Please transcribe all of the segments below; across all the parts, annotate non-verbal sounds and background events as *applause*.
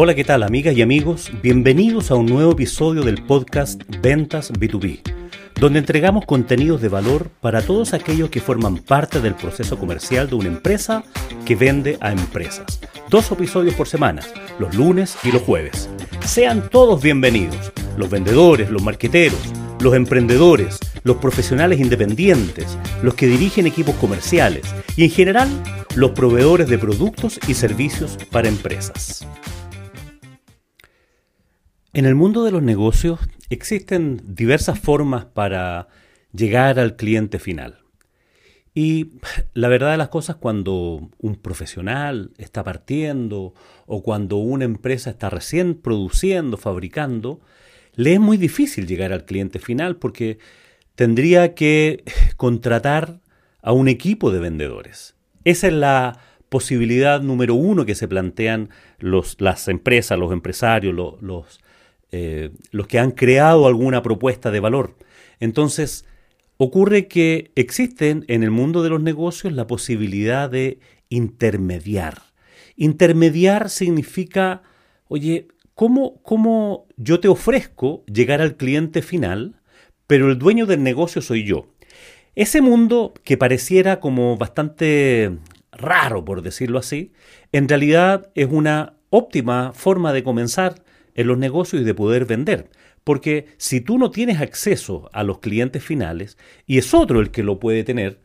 Hola, ¿qué tal amigas y amigos? Bienvenidos a un nuevo episodio del podcast Ventas B2B, donde entregamos contenidos de valor para todos aquellos que forman parte del proceso comercial de una empresa que vende a empresas. Dos episodios por semana, los lunes y los jueves. Sean todos bienvenidos, los vendedores, los marqueteros, los emprendedores, los profesionales independientes, los que dirigen equipos comerciales y en general los proveedores de productos y servicios para empresas. En el mundo de los negocios existen diversas formas para llegar al cliente final. Y la verdad de las cosas, cuando un profesional está partiendo o cuando una empresa está recién produciendo, fabricando, le es muy difícil llegar al cliente final porque tendría que contratar a un equipo de vendedores. Esa es la posibilidad número uno que se plantean los, las empresas, los empresarios, los eh, los que han creado alguna propuesta de valor. Entonces, ocurre que existen en el mundo de los negocios la posibilidad de intermediar. Intermediar significa, oye, ¿cómo, ¿cómo yo te ofrezco llegar al cliente final, pero el dueño del negocio soy yo? Ese mundo que pareciera como bastante raro, por decirlo así, en realidad es una óptima forma de comenzar en los negocios y de poder vender. Porque si tú no tienes acceso a los clientes finales y es otro el que lo puede tener,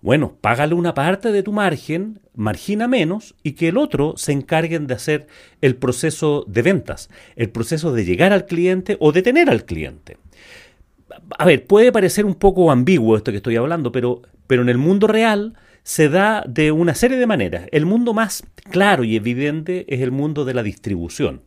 bueno, págale una parte de tu margen, margina menos y que el otro se encarguen de hacer el proceso de ventas, el proceso de llegar al cliente o de tener al cliente. A ver, puede parecer un poco ambiguo esto que estoy hablando, pero, pero en el mundo real se da de una serie de maneras. El mundo más claro y evidente es el mundo de la distribución.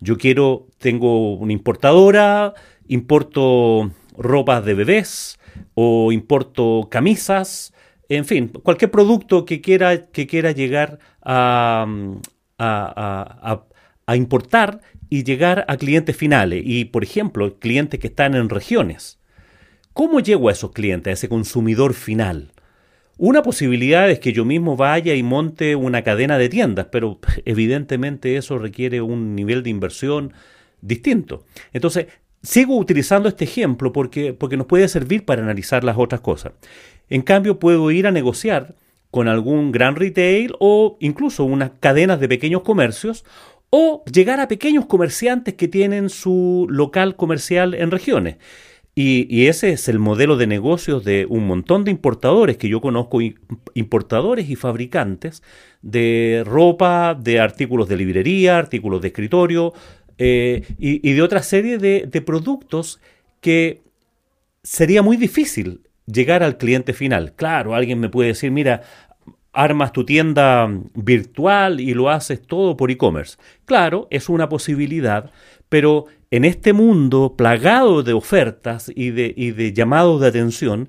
Yo quiero, tengo una importadora, importo ropas de bebés o importo camisas, en fin, cualquier producto que quiera, que quiera llegar a, a, importar y llegar a clientes finales. Y, por ejemplo, clientes que están en regiones. ¿Cómo llego a esos clientes, a ese consumidor final? Una posibilidad es que yo mismo vaya y monte una cadena de tiendas, pero *laughs* evidentemente eso requiere un nivel de inversión distinto. Entonces, sigo utilizando este ejemplo porque, porque nos puede servir para analizar las otras cosas. En cambio, puedo ir a negociar con algún gran retail o incluso unas cadenas de pequeños comercios o llegar a pequeños comerciantes que tienen su local comercial en regiones. Y, ese es el modelo de negocios de un montón de importadores que yo conozco, importadores y fabricantes de ropa, de artículos de librería, artículos de escritorio eh, y, de otra serie de, de productos que sería muy difícil llegar al cliente final. Claro, alguien me puede decir, mira, armas tu tienda virtual y lo haces todo por e-commerce. Claro, es una posibilidad, pero en este mundo plagado de ofertas y de, llamados de atención,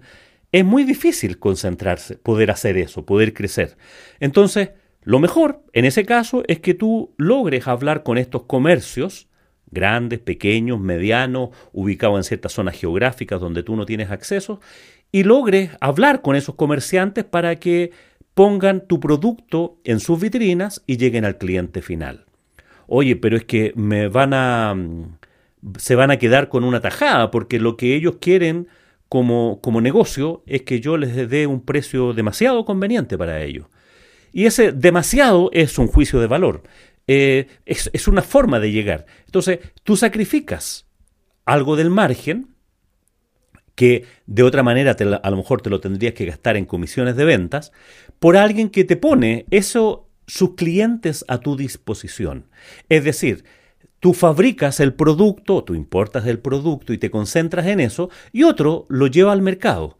es muy difícil concentrarse, poder hacer eso, poder crecer. Entonces, lo mejor en ese caso es que tú logres hablar con estos comercios, grandes, pequeños, medianos, ubicados en ciertas zonas geográficas donde tú no tienes acceso, y logres hablar con esos comerciantes para que pongan tu producto en sus vitrinas y lleguen al cliente final. Oye, pero es que me van a se van a quedar con una tajada, porque lo que ellos quieren como, como negocio es que yo les dé un precio demasiado conveniente para ellos. Y ese demasiado es un juicio de valor. Eh, es, una forma de llegar. Entonces, tú sacrificas algo del margen que de otra manera a lo mejor te lo tendrías que gastar en comisiones de ventas, por alguien que te pone eso, sus clientes a tu disposición. Es decir, Tú fabricas el producto, tú importas el producto y te concentras en eso, y otro lo lleva al mercado.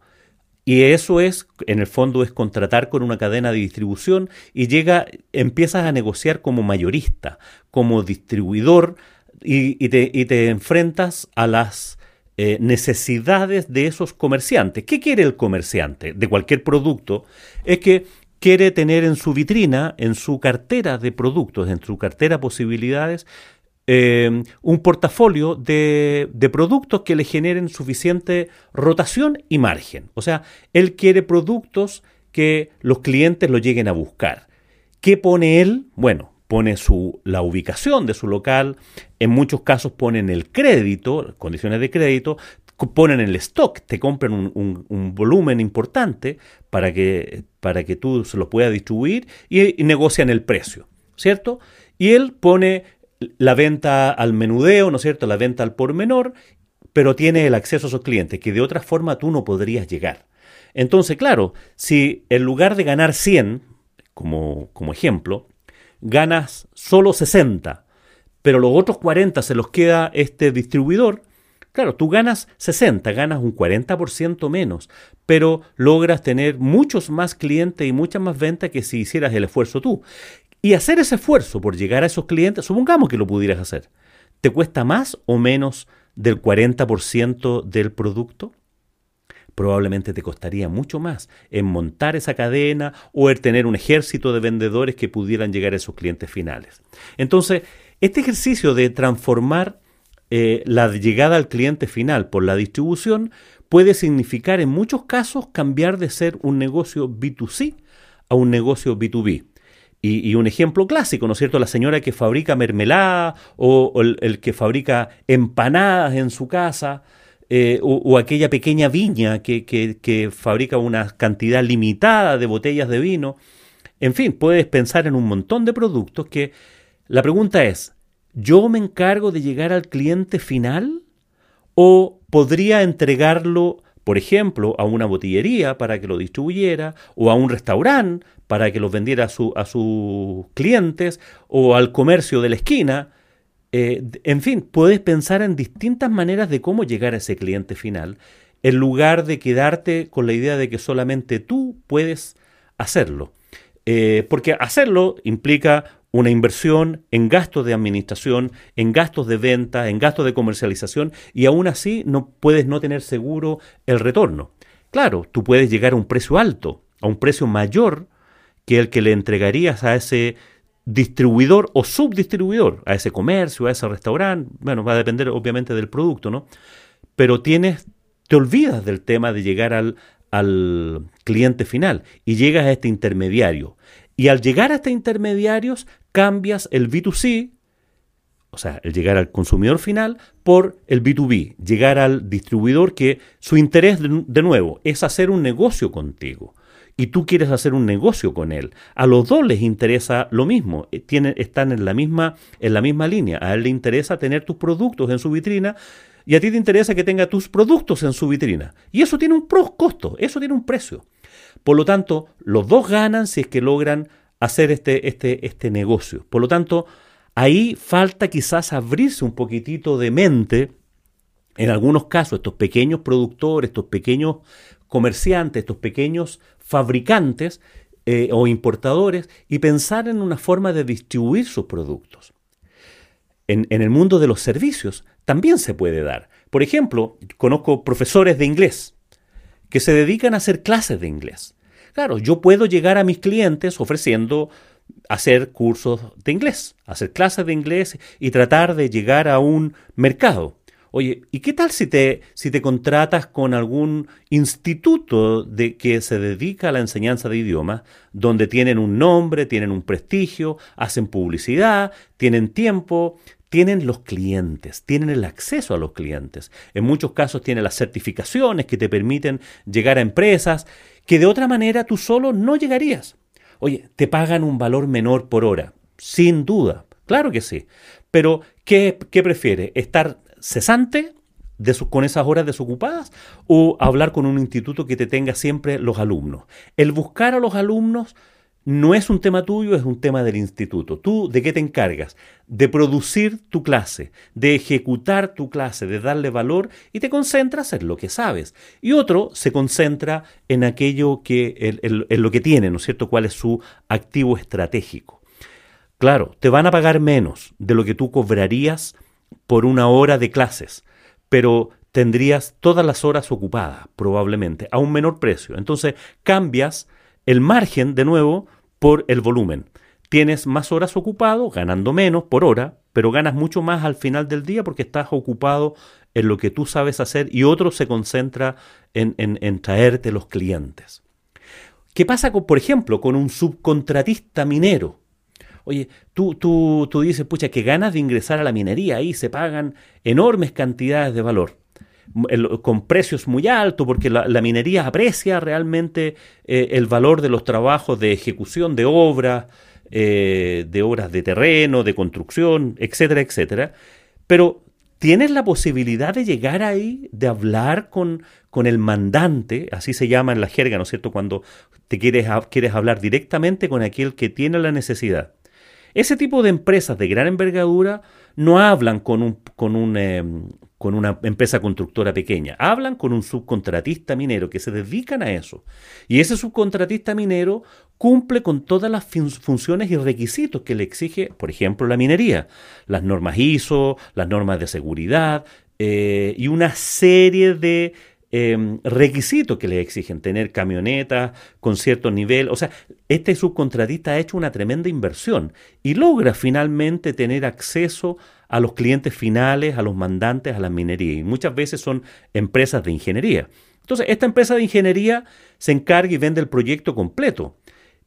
Y eso es, en el fondo, es contratar con una cadena de distribución y llega, empiezas a negociar como mayorista, como distribuidor, y, te, enfrentas a las eh, necesidades de esos comerciantes. ¿Qué quiere el comerciante de cualquier producto? Es que quiere tener en su vitrina, en su cartera de productos, en su cartera de posibilidades, eh, un portafolio de, de, productos que le generen suficiente rotación y margen. O sea, él quiere productos que los clientes lo lleguen a buscar. ¿Qué pone él? Bueno, pone su, la ubicación de su local, en muchos casos ponen el crédito, condiciones de crédito, ponen el stock, te compran un, volumen importante para que, para que tú se lo puedas distribuir y, negocian el precio, ¿cierto? Y él pone la venta al menudeo, ¿no es cierto? La venta al por menor, pero tiene el acceso a esos clientes que de otra forma tú no podrías llegar. Entonces, claro, si en lugar de ganar 100, como, como ejemplo, ganas solo 60, pero los otros 40 se los queda este distribuidor, Claro, tú ganas 60, ganas un 40% menos, pero logras tener muchos más clientes y muchas más ventas que si hicieras el esfuerzo tú. Y hacer ese esfuerzo por llegar a esos clientes, supongamos que lo pudieras hacer, ¿te cuesta más o menos del 40% del producto? probablemente te costaría mucho más en montar esa cadena o el tener un ejército de vendedores que pudieran llegar a esos clientes finales. Entonces, este ejercicio de transformar eh, la llegada al cliente final por la distribución puede significar en muchos casos cambiar de ser un negocio B2C a un negocio B2B. Y, un ejemplo clásico, ¿no es cierto? La señora que fabrica mermelada o, el, que fabrica empanadas en su casa eh, o, aquella pequeña viña que, fabrica una cantidad limitada de botellas de vino. En fin, puedes pensar en un montón de productos que la pregunta es, ¿yo me encargo de llegar al cliente final? ¿O podría entregarlo, por ejemplo, a una botillería para que lo distribuyera, o a un restaurante para que los vendiera a, a sus clientes, o al comercio de la esquina? Eh, en fin, puedes pensar en distintas maneras de cómo llegar a ese cliente final, en lugar de quedarte con la idea de que solamente tú puedes hacerlo. Eh, porque hacerlo implica una inversión en gastos de administración, en gastos de venta, en gastos de comercialización, y aún así no puedes no tener seguro el retorno. Claro, tú puedes llegar a un precio alto, a un precio mayor que el que le entregarías a ese distribuidor o subdistribuidor a ese comercio, a ese restaurante, bueno, va a depender obviamente del producto, ¿no? Pero tienes, te olvidas del tema de llegar al, al cliente final y llegas a este intermediario. Y al llegar a este intermediarios cambias el B2C, o sea, el llegar al consumidor final, por el B2B, llegar al distribuidor que su interés de nuevo es hacer un negocio contigo y tú quieres hacer un negocio con él. A los dos les interesa lo mismo, eh, tienen, están en la, misma, en la misma línea. A él le interesa tener tus productos en su vitrina y a ti te interesa que tenga tus productos en su vitrina. Y eso tiene un costo, eso tiene un precio. Por lo tanto, los dos ganan si es que logran hacer este, este, este negocio. Por lo tanto, ahí falta quizás abrirse un poquitito de mente. En algunos casos, estos pequeños productores, estos pequeños comerciantes, estos pequeños fabricantes eh, o importadores y pensar en una forma de distribuir sus productos. En, en el mundo de los servicios también se puede dar. Por ejemplo, conozco profesores de inglés que se dedican a hacer clases de inglés. Claro, yo puedo llegar a mis clientes ofreciendo hacer cursos de inglés, hacer clases de inglés y tratar de llegar a un mercado. Oye, ¿y qué tal si te, si te contratas con algún instituto de, que se dedica a la enseñanza de idiomas, donde tienen un nombre, tienen un prestigio, hacen publicidad, tienen tiempo, tienen los clientes, tienen el acceso a los clientes. En muchos casos tienen las certificaciones que te permiten llegar a empresas que de otra manera tú solo no llegarías. Oye, te pagan un valor menor por hora, sin duda, claro que sí. Pero, ¿qué, qué prefieres? ¿Estar cesante con esas horas desocupadas o hablar con un instituto que te tenga siempre los alumnos. El buscar a los alumnos no es un tema tuyo, es un tema del instituto. ¿Tú de qué te encargas? De producir tu clase, de ejecutar tu clase, de darle valor y te concentras en lo que sabes. Y otro se concentra en aquello que, en lo que tiene, ¿no es cierto? ¿Cuál es su activo estratégico? Claro, te van a pagar menos de lo que tú cobrarías por una hora de clases, pero tendrías todas las horas ocupadas, probablemente, a un menor precio. Entonces cambias el margen de nuevo por el volumen. Tienes más horas ocupado, ganando menos por hora, pero ganas mucho más al final del día porque estás ocupado en lo que tú sabes hacer y otro se concentra en, en traerte los clientes. ¿Qué pasa, por ejemplo, con un subcontratista minero? Oye, tú, tú, tú dices, pucha, que ganas de ingresar a la minería, ahí se pagan enormes cantidades de valor con precios muy altos, porque la, minería aprecia realmente eh, el valor de los trabajos de ejecución de obras, eh, de obras de terreno, de construcción, etcétera, etcétera. Pero tienes la posibilidad de llegar ahí, de hablar con, con el mandante, así se llama en la jerga, ¿no es cierto?, cuando te quieres, quieres hablar directamente con aquel que tiene la necesidad. Ese tipo de empresas de gran envergadura no hablan con, un, con, un, em, con una empresa constructora pequeña, hablan con un subcontratista minero que se dedican a eso. Y ese subcontratista minero cumple con todas las funciones y requisitos que le exige, por ejemplo, la minería, las normas ISO, las normas de seguridad eh, y una serie de Em, requisitos que le exigen, tener camionetas con cierto nivel. O sea, este subcontratista ha hecho una tremenda inversión y logra finalmente tener acceso a los clientes finales, a los mandantes, a la minería. Y muchas veces son empresas de ingeniería. Entonces, esta empresa de ingeniería se encarga y vende el proyecto completo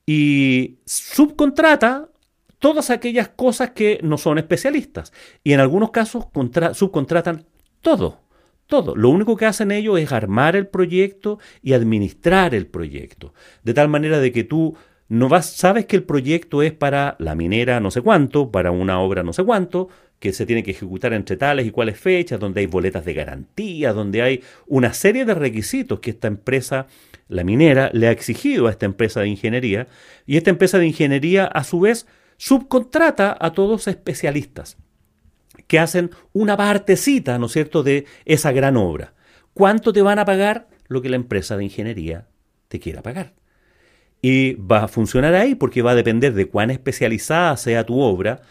y subcontrata todas aquellas cosas que no son especialistas. Y en algunos casos subcontratan todo todo. Lo único que hacen ellos es armar el proyecto y administrar el proyecto. De tal manera de que tú no vas, sabes que el proyecto es para la minera no sé cuánto, para una obra no sé cuánto, que se tiene que ejecutar entre tales y cuales fechas, donde hay boletas de garantía, donde hay una serie de requisitos que esta empresa, la minera, le ha exigido a esta empresa de ingeniería, y esta empresa de ingeniería a su vez subcontrata a todos especialistas que hacen una partecita, ¿no es cierto?, de esa gran obra. ¿Cuánto te van a pagar? Lo que la empresa de ingeniería te quiera pagar. Y va a funcionar ahí porque va a depender de cuán especializada sea tu obra,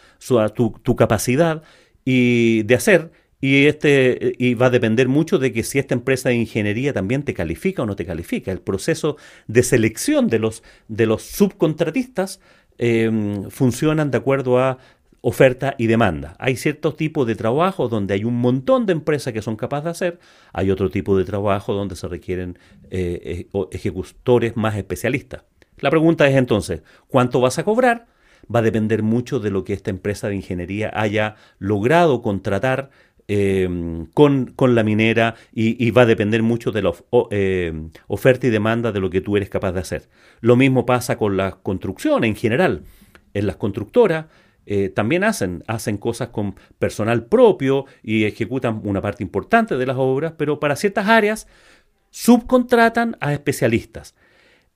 tu, tu capacidad y de hacer, y, este, y va a depender mucho de que si esta empresa de ingeniería también te califica o no te califica. El proceso de selección de los, de los subcontratistas eh, funcionan de acuerdo a oferta y demanda. Hay ciertos tipos de trabajo donde hay un montón de empresas que son capaces de hacer, hay otro tipo de trabajo donde se requieren eh, eh, ejecutores más especialistas. La pregunta es entonces, ¿cuánto vas a cobrar? Va a depender mucho de lo que esta empresa de ingeniería haya logrado contratar em, con, la minera y, va a depender mucho de la em, oferta y demanda de lo que tú eres capaz de hacer. Lo mismo pasa con la construcción en general. En las constructoras, eh, también hacen, hacen cosas con personal propio y ejecutan una parte importante de las obras, pero para ciertas áreas subcontratan a especialistas.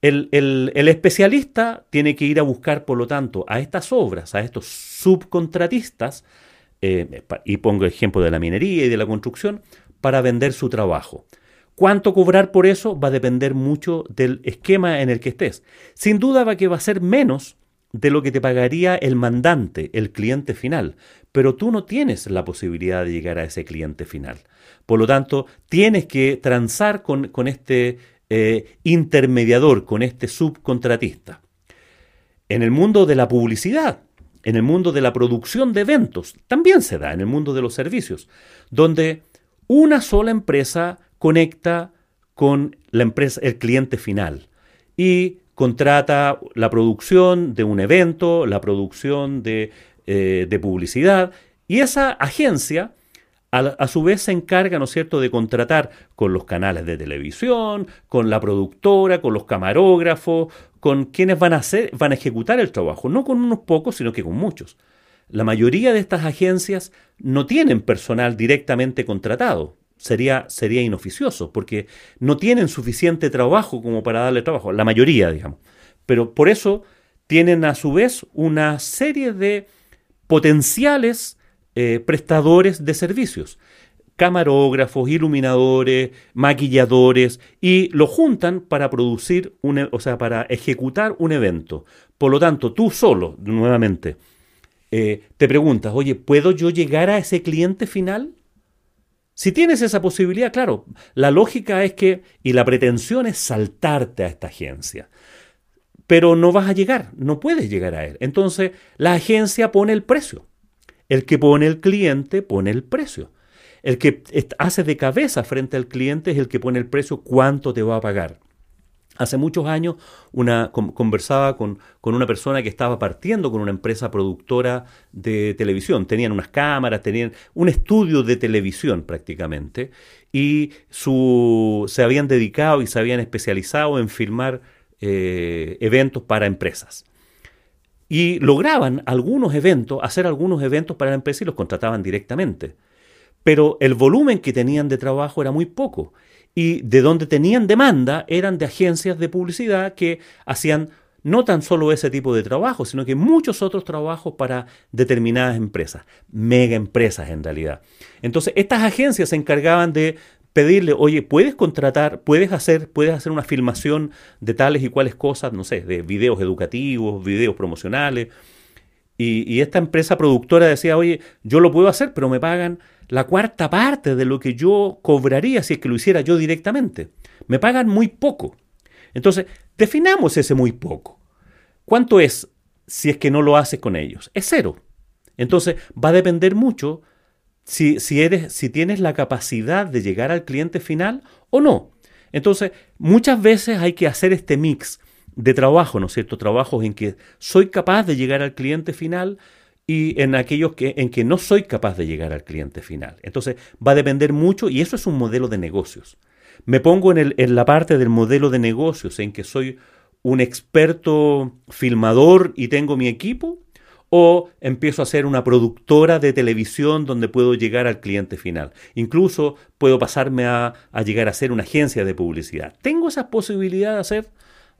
El, especialista tiene que ir a buscar, por lo tanto, a estas obras, a estos subcontratistas, eh, y pongo ejemplo de la minería y de la construcción, para vender su trabajo. ¿Cuánto cobrar por eso? Va a depender mucho del esquema en el que estés. Sin duda va que va a ser menos de lo que te pagaría el mandante, el cliente final, pero tú no tienes la posibilidad de llegar a ese cliente final. Por lo tanto, tienes que transar con, este eh, intermediador, con este subcontratista. En el mundo de la publicidad, en el mundo de la producción de eventos, también se da en el mundo de los servicios, donde una sola empresa conecta con la empresa, el cliente final. Y contrata la producción de un evento, la producción de, eh, publicidad, y esa agencia a, su vez se encarga, ¿no es cierto?, de contratar con los canales de televisión, con la productora, con los camarógrafos, con quienes van a, hacer, van a ejecutar el trabajo, no con unos pocos, sino que con muchos. La mayoría de estas agencias no tienen personal directamente contratado, sería, sería inoficioso, porque no tienen suficiente trabajo como para darle trabajo, la mayoría, digamos. Pero por eso tienen a su vez una serie de potenciales eh, prestadores de servicios, camarógrafos, iluminadores, maquilladores, y lo juntan para producir, un, e, o sea, para ejecutar un evento. Por lo tanto, tú solo, nuevamente, eh, te preguntas, oye, ¿puedo yo llegar a ese cliente final? Si tienes esa posibilidad, claro, la lógica es que, y la pretensión es saltarte a esta agencia, pero no vas a llegar, no puedes llegar a él. Entonces, la agencia pone el precio. El que pone el cliente pone el precio. El que hace de cabeza frente al cliente es el que pone el precio, cuánto te va a pagar. Hace muchos años conversaba con, una persona que estaba partiendo con una empresa productora de televisión. Tenían unas cámaras, tenían un estudio de televisión prácticamente y se habían dedicado y se habían especializado en filmar eh, eventos para empresas. Y lograban algunos eventos, hacer algunos eventos para la empresa y los contrataban directamente. Pero el volumen que tenían de trabajo era muy poco y de donde tenían demanda eran de agencias de publicidad que hacían no tan solo ese tipo de trabajo, sino que muchos otros trabajos para determinadas empresas, mega empresas en realidad. Entonces, estas agencias se encargaban de pedirle, oye, puedes contratar, puedes hacer, puedes hacer una filmación de tales y cuales cosas, no sé, de videos educativos, videos promocionales. Y, y esta empresa productora decía, oye, yo lo puedo hacer, pero me pagan la cuarta parte de lo que yo cobraría si es que lo hiciera yo directamente. Me pagan muy poco. Entonces, definamos ese muy poco. ¿Cuánto es si es que no lo haces con ellos? Es cero. Entonces, va a depender mucho si, si, eres, si tienes la capacidad de llegar al cliente final o no. Entonces, muchas veces hay que hacer este mix de trabajo, ¿no es cierto? Trabajos en que soy capaz de llegar al cliente final, y en aquellos que, en que no soy capaz de llegar al cliente final. Entonces va a depender mucho y eso es un modelo de negocios. Me pongo en, el, en la parte del modelo de negocios en que soy un experto filmador y tengo mi equipo o empiezo a ser una productora de televisión donde puedo llegar al cliente final. Incluso puedo pasarme a, llegar a ser una agencia de publicidad. ¿Tengo esa posibilidad de, hacer,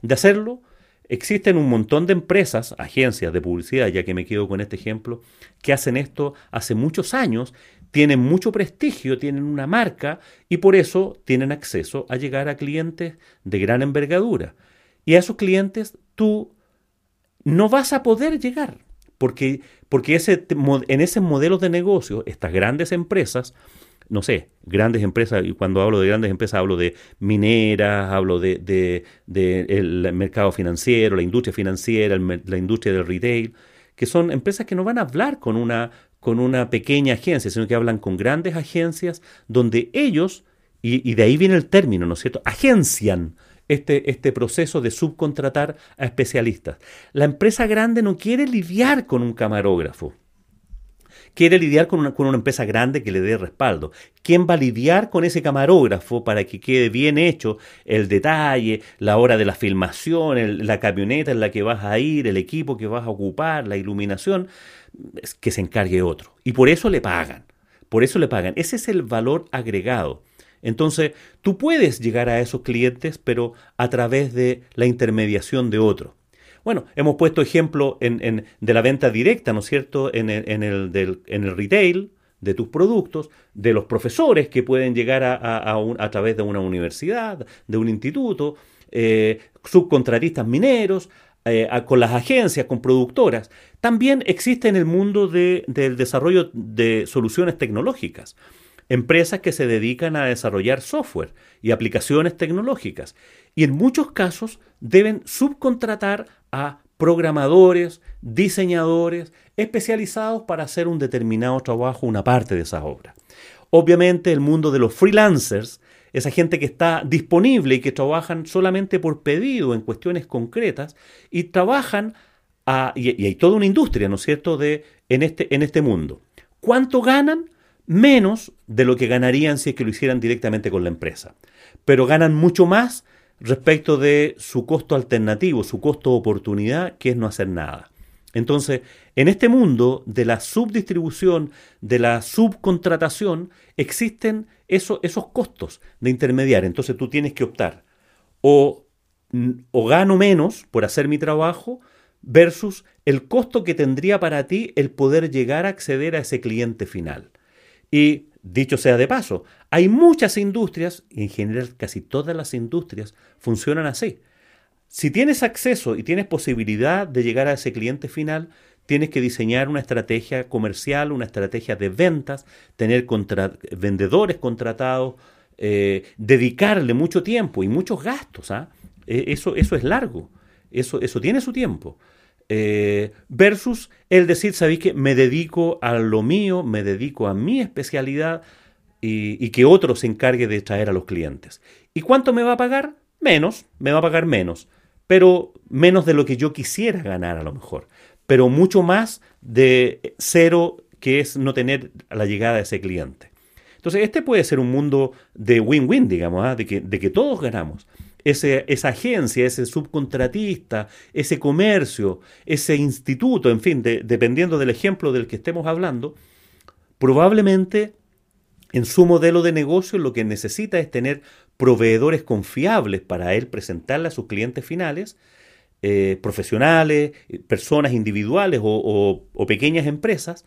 de hacerlo? Existen un montón de empresas, agencias de publicidad, ya que me quedo con este ejemplo, que hacen esto hace muchos años, tienen mucho prestigio, tienen una marca y por eso tienen acceso a llegar a clientes de gran envergadura. Y a esos clientes tú no vas a poder llegar, porque, porque ese, en ese modelo de negocio, estas grandes empresas no sé, grandes empresas, y cuando hablo de grandes empresas hablo de mineras, hablo de, de, el mercado financiero, la industria financiera, la industria del retail, que son empresas que no van a hablar con una, con una pequeña agencia, sino que hablan con grandes agencias donde ellos, y, y de ahí viene el término, ¿no es cierto?, agencian este, este, proceso de subcontratar a especialistas. La empresa grande no quiere lidiar con un camarógrafo quiere lidiar con una, con una, empresa grande que le dé respaldo. ¿Quién va a lidiar con ese camarógrafo para que quede bien hecho el detalle, la hora de la filmación, la camioneta en la que vas a ir, el equipo que vas a ocupar, la iluminación? Que se encargue otro. Y por eso le pagan. Por eso le pagan. Ese es el valor agregado. Entonces, tú puedes llegar a esos clientes, pero a través de la intermediación de otro. Bueno, hemos puesto ejemplo en, de la venta directa, ¿no es cierto?, en el, en el, retail de tus productos, de los profesores que pueden llegar a, a, través de una universidad, de un instituto, eh, subcontratistas mineros, eh, con las agencias, con productoras. También existe en el mundo del desarrollo de soluciones tecnológicas empresas que se dedican a desarrollar software y aplicaciones tecnológicas. Y en muchos casos deben subcontratar a programadores, diseñadores, especializados para hacer un determinado trabajo, una parte de esa obra. Obviamente el mundo de los freelancers, esa gente que está disponible y que trabajan solamente por pedido en cuestiones concretas y trabajan, y, hay toda una industria, ¿no es cierto?, de, en, este, en este mundo. ¿Cuánto ganan? Menos de lo que ganarían si es que lo hicieran directamente con la empresa. Pero ganan mucho más respecto de su costo alternativo, su costo oportunidad, que es no hacer nada. Entonces, en este mundo de la subdistribución, de la subcontratación, existen esos costos de intermediar. Entonces tú tienes que optar o, o gano menos por hacer mi trabajo versus el costo que tendría para ti el poder llegar a acceder a ese cliente final. Y Dicho sea de paso, hay muchas industrias, y en general casi todas las industrias funcionan así. Si tienes acceso y tienes posibilidad de llegar a ese cliente final, tienes que diseñar una estrategia comercial, una estrategia de ventas, tener vendedores contratados, eh, dedicarle mucho tiempo y muchos gastos. ¿ah? E, eso, eso es largo, eso, eso tiene su tiempo. Eh, versus el decir, ¿sabéis que me dedico a lo mío, me dedico a mi especialidad y, que otro se encargue de traer a los clientes? ¿Y cuánto me va a pagar? menos, me va a pagar menos, pero menos de lo que yo quisiera ganar a lo mejor, pero mucho más de cero que es no tener la llegada de ese cliente. Entonces, este puede ser un mundo de win-win, digamos, ¿ah? de, que, de que todos ganamos. Ese, esa agencia, ese subcontratista, ese comercio, ese instituto, en fin, dependiendo del ejemplo del que estemos hablando, probablemente en su modelo de negocio lo que necesita es tener proveedores confiables para él presentarle a sus clientes finales, eh, profesionales, personas individuales o pequeñas empresas,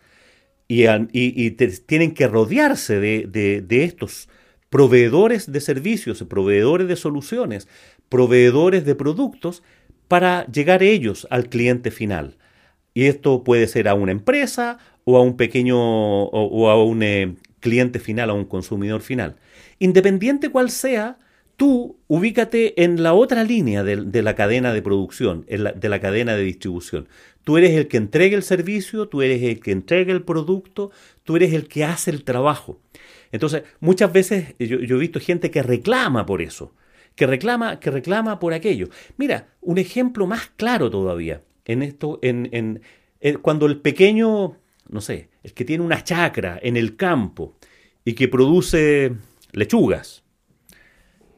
y, tienen que rodearse de, estos proveedores de servicios, proveedores de soluciones, proveedores de productos para llegar ellos al cliente final. Y esto puede ser a una empresa o a un pequeño o, a un eh, cliente final, a un consumidor final. Independiente cual sea, tú ubícate en la otra línea de, la cadena de producción, de la cadena de distribución. Tú eres el que entrega el servicio, tú eres el que entrega el producto, tú eres el que hace el trabajo. Entonces, muchas veces yo, he visto gente que reclama por eso, que reclama, que reclama por aquello. Mira, un ejemplo más claro todavía en esto, en, cuando el pequeño, no sé, el que tiene una chacra en el campo y que produce lechugas,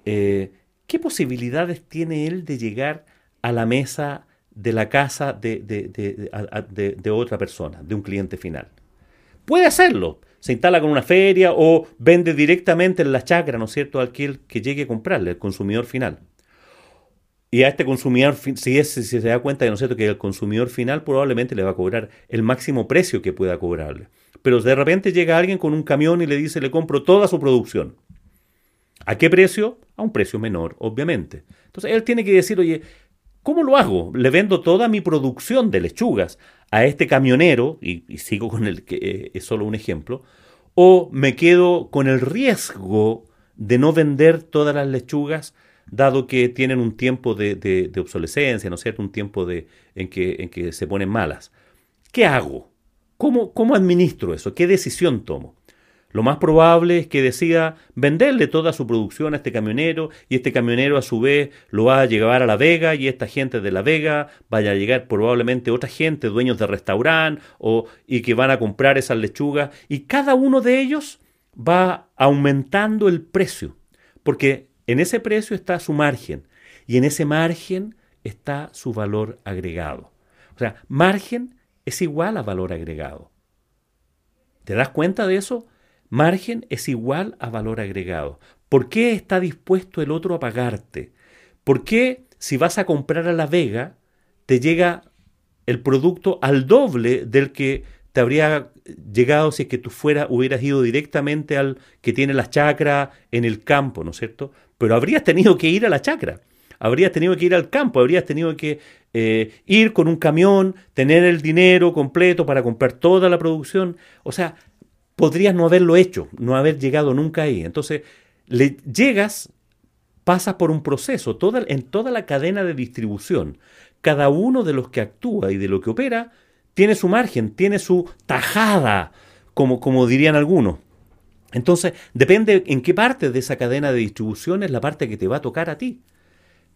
eh, ¿qué posibilidades tiene él de llegar a la mesa de la casa de, de, otra persona, de un cliente final. Puede hacerlo. Se instala con una feria o vende directamente en la chacra, ¿no es cierto?, al que, llegue a comprarle, el consumidor final. Y a este consumidor, si, es, si se da cuenta, ¿no es cierto?, que el consumidor final probablemente le va a cobrar el máximo precio que pueda cobrarle. Pero de repente llega alguien con un camión y le dice, le compro toda su producción. ¿A qué precio? A un precio menor, obviamente. Entonces él tiene que decir, oye, ¿Cómo lo hago? Le vendo toda mi producción de lechugas a este camionero, y, sigo con el que eh, es solo un ejemplo, o me quedo con el riesgo de no vender todas las lechugas, dado que tienen un tiempo de, obsolescencia, ¿no es cierto? Un tiempo de, en, que, en que se ponen malas. ¿Qué hago? ¿Cómo, ¿Cómo administro eso? ¿Qué decisión tomo? Lo más probable es que decida venderle toda su producción a este camionero y este camionero a su vez lo va a llevar a La Vega y esta gente de La Vega vaya a llegar probablemente otra gente, dueños de restaurante o, y que van a comprar esas lechugas y cada uno de ellos va aumentando el precio porque en ese precio está su margen y en ese margen está su valor agregado. O sea, margen es igual a valor agregado. ¿Te das cuenta de eso? Margen es igual a valor agregado. ¿Por qué está dispuesto el otro a pagarte? ¿Por qué si vas a comprar a La Vega te llega el producto al doble del que te habría llegado si es que tú fuera, hubieras ido directamente al que tiene la chacra en el campo, ¿no es cierto? Pero habrías tenido que ir a la chacra, habrías tenido que ir al campo, habrías tenido que eh, ir con un camión, tener el dinero completo para comprar toda la producción. O sea, podrías no haberlo hecho, no haber llegado nunca ahí. Entonces, le llegas, pasas por un proceso, en toda la cadena de distribución. Cada uno de los que actúa y de lo que opera tiene su margen, tiene su tajada, como, como dirían algunos. Entonces, depende en qué parte de esa cadena de distribución es la parte que te va a tocar a ti.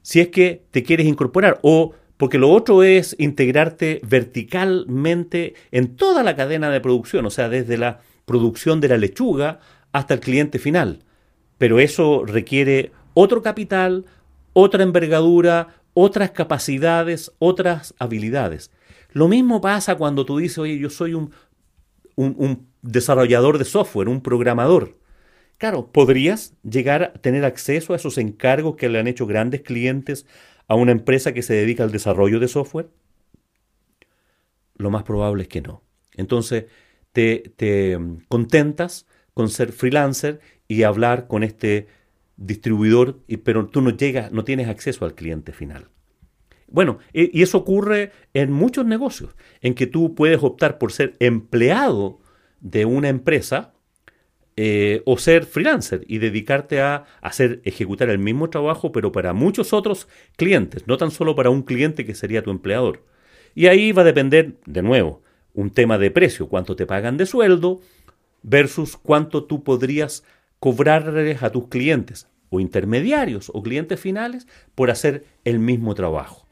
Si es que te quieres incorporar o porque lo otro es integrarte verticalmente en toda la cadena de producción, o sea, desde la producción de la lechuga hasta el cliente final. Pero eso requiere otro capital, otra envergadura, otras capacidades, otras habilidades. Lo mismo pasa cuando tú dices, oye, yo soy un, desarrollador de software, un programador. Claro, podrías llegar a tener acceso a esos encargos que le han hecho grandes clientes a una empresa que se dedica al desarrollo de software. Lo más probable es que no. Entonces, te, contentas con ser freelancer y hablar con este distribuidor, pero tú no llegas, no tienes acceso al cliente final. Bueno, y eso ocurre en muchos negocios, en que tú puedes optar por ser empleado de una empresa eh, o ser freelancer y dedicarte a hacer, ejecutar el mismo trabajo, pero para muchos otros clientes, no tan solo para un cliente que sería tu empleador. Y ahí va a depender, de nuevo, un tema de precio, cuánto te pagan de sueldo versus cuánto tú podrías cobrarles a tus clientes. o intermediarios o clientes finales por hacer el mismo trabajo.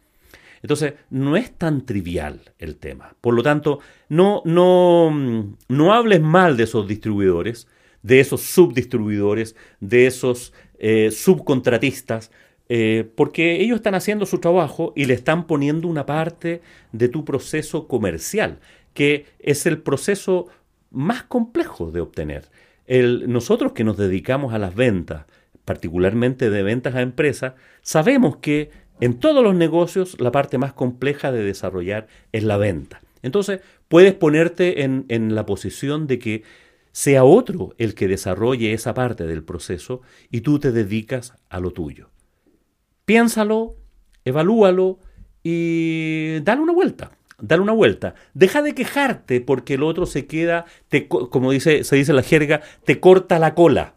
Entonces, no es tan trivial el tema. Por lo tanto, no, no, no hables mal de esos distribuidores, de esos subdistribuidores, de esos eh, subcontratistas, eh, porque ellos están haciendo su trabajo y le están poniendo una parte de tu proceso comercial, que es el proceso más complejo de obtener. El, nosotros que nos dedicamos a las ventas, particularmente de ventas a empresas, sabemos que en todos los negocios la parte más compleja de desarrollar es la venta. Entonces, puedes ponerte en, en la posición de que sea otro el que desarrolle esa parte del proceso y tú te dedicas a lo tuyo. Piénsalo, evalúalo y dale una vuelta. Dale una vuelta. Deja de quejarte porque el otro se queda, te, como dice, se dice la jerga, te corta la cola.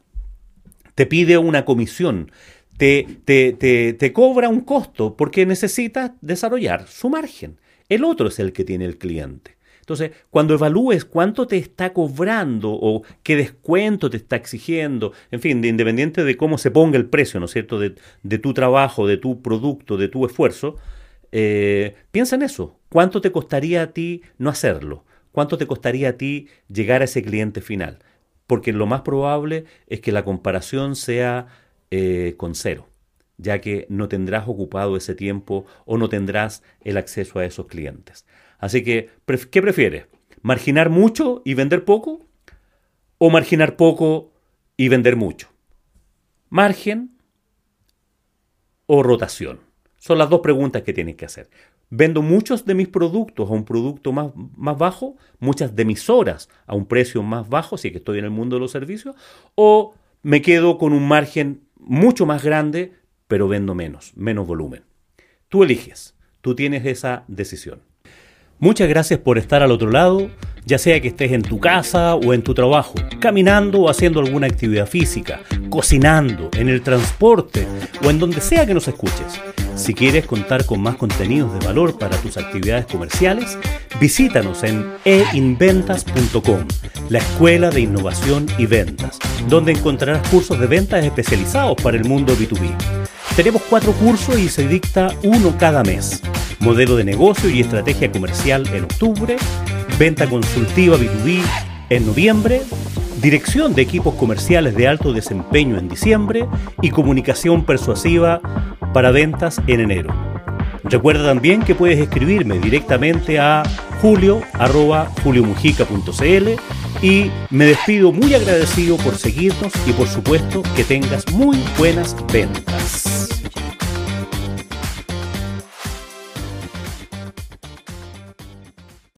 Te pide una comisión. Te, te, te, te cobra un costo porque necesita desarrollar su margen. El otro es el que tiene el cliente. Entonces, cuando evalúes cuánto te está cobrando o qué descuento te está exigiendo, en fin, de, independiente de cómo se ponga el precio, ¿no es cierto?, de, tu trabajo, de tu producto, de tu esfuerzo, eh, piensa en eso. ¿Cuánto te costaría a ti no hacerlo? ¿Cuánto te costaría a ti llegar a ese cliente final? Porque lo más probable es que la comparación sea eh, con cero, ya que no tendrás ocupado ese tiempo o no tendrás el acceso a esos clientes. Así que, ¿qué prefieres? ¿Marginar mucho y vender poco? ¿O marginar poco y vender mucho? ¿Margen o rotación? Son las dos preguntas que tienes que hacer. ¿Vendo muchos de mis productos a un producto más, más bajo? ¿Muchas de mis horas a un precio más bajo, si que estoy en el mundo de los servicios? ¿O me quedo con un margen mucho más grande, pero vendo menos, menos volumen? Tú eliges, tú tienes esa decisión. Muchas gracias por estar al otro lado, ya sea que estés en tu casa o en tu trabajo, caminando o haciendo alguna actividad física, cocinando, en el transporte o en donde sea que nos escuches. Si quieres contar con más contenidos de valor para tus actividades comerciales, visítanos en einventas.com, la escuela de innovación y ventas, donde encontrarás cursos de ventas especializados para el mundo B2B. Tenemos cuatro cursos y se dicta uno cada mes modelo de negocio y estrategia comercial en octubre, venta consultiva B2B en noviembre, dirección de equipos comerciales de alto desempeño en diciembre y comunicación persuasiva para ventas en enero. Recuerda también que puedes escribirme directamente a julio.juliomujica.cl y me despido muy agradecido por seguirnos y por supuesto que tengas muy buenas ventas.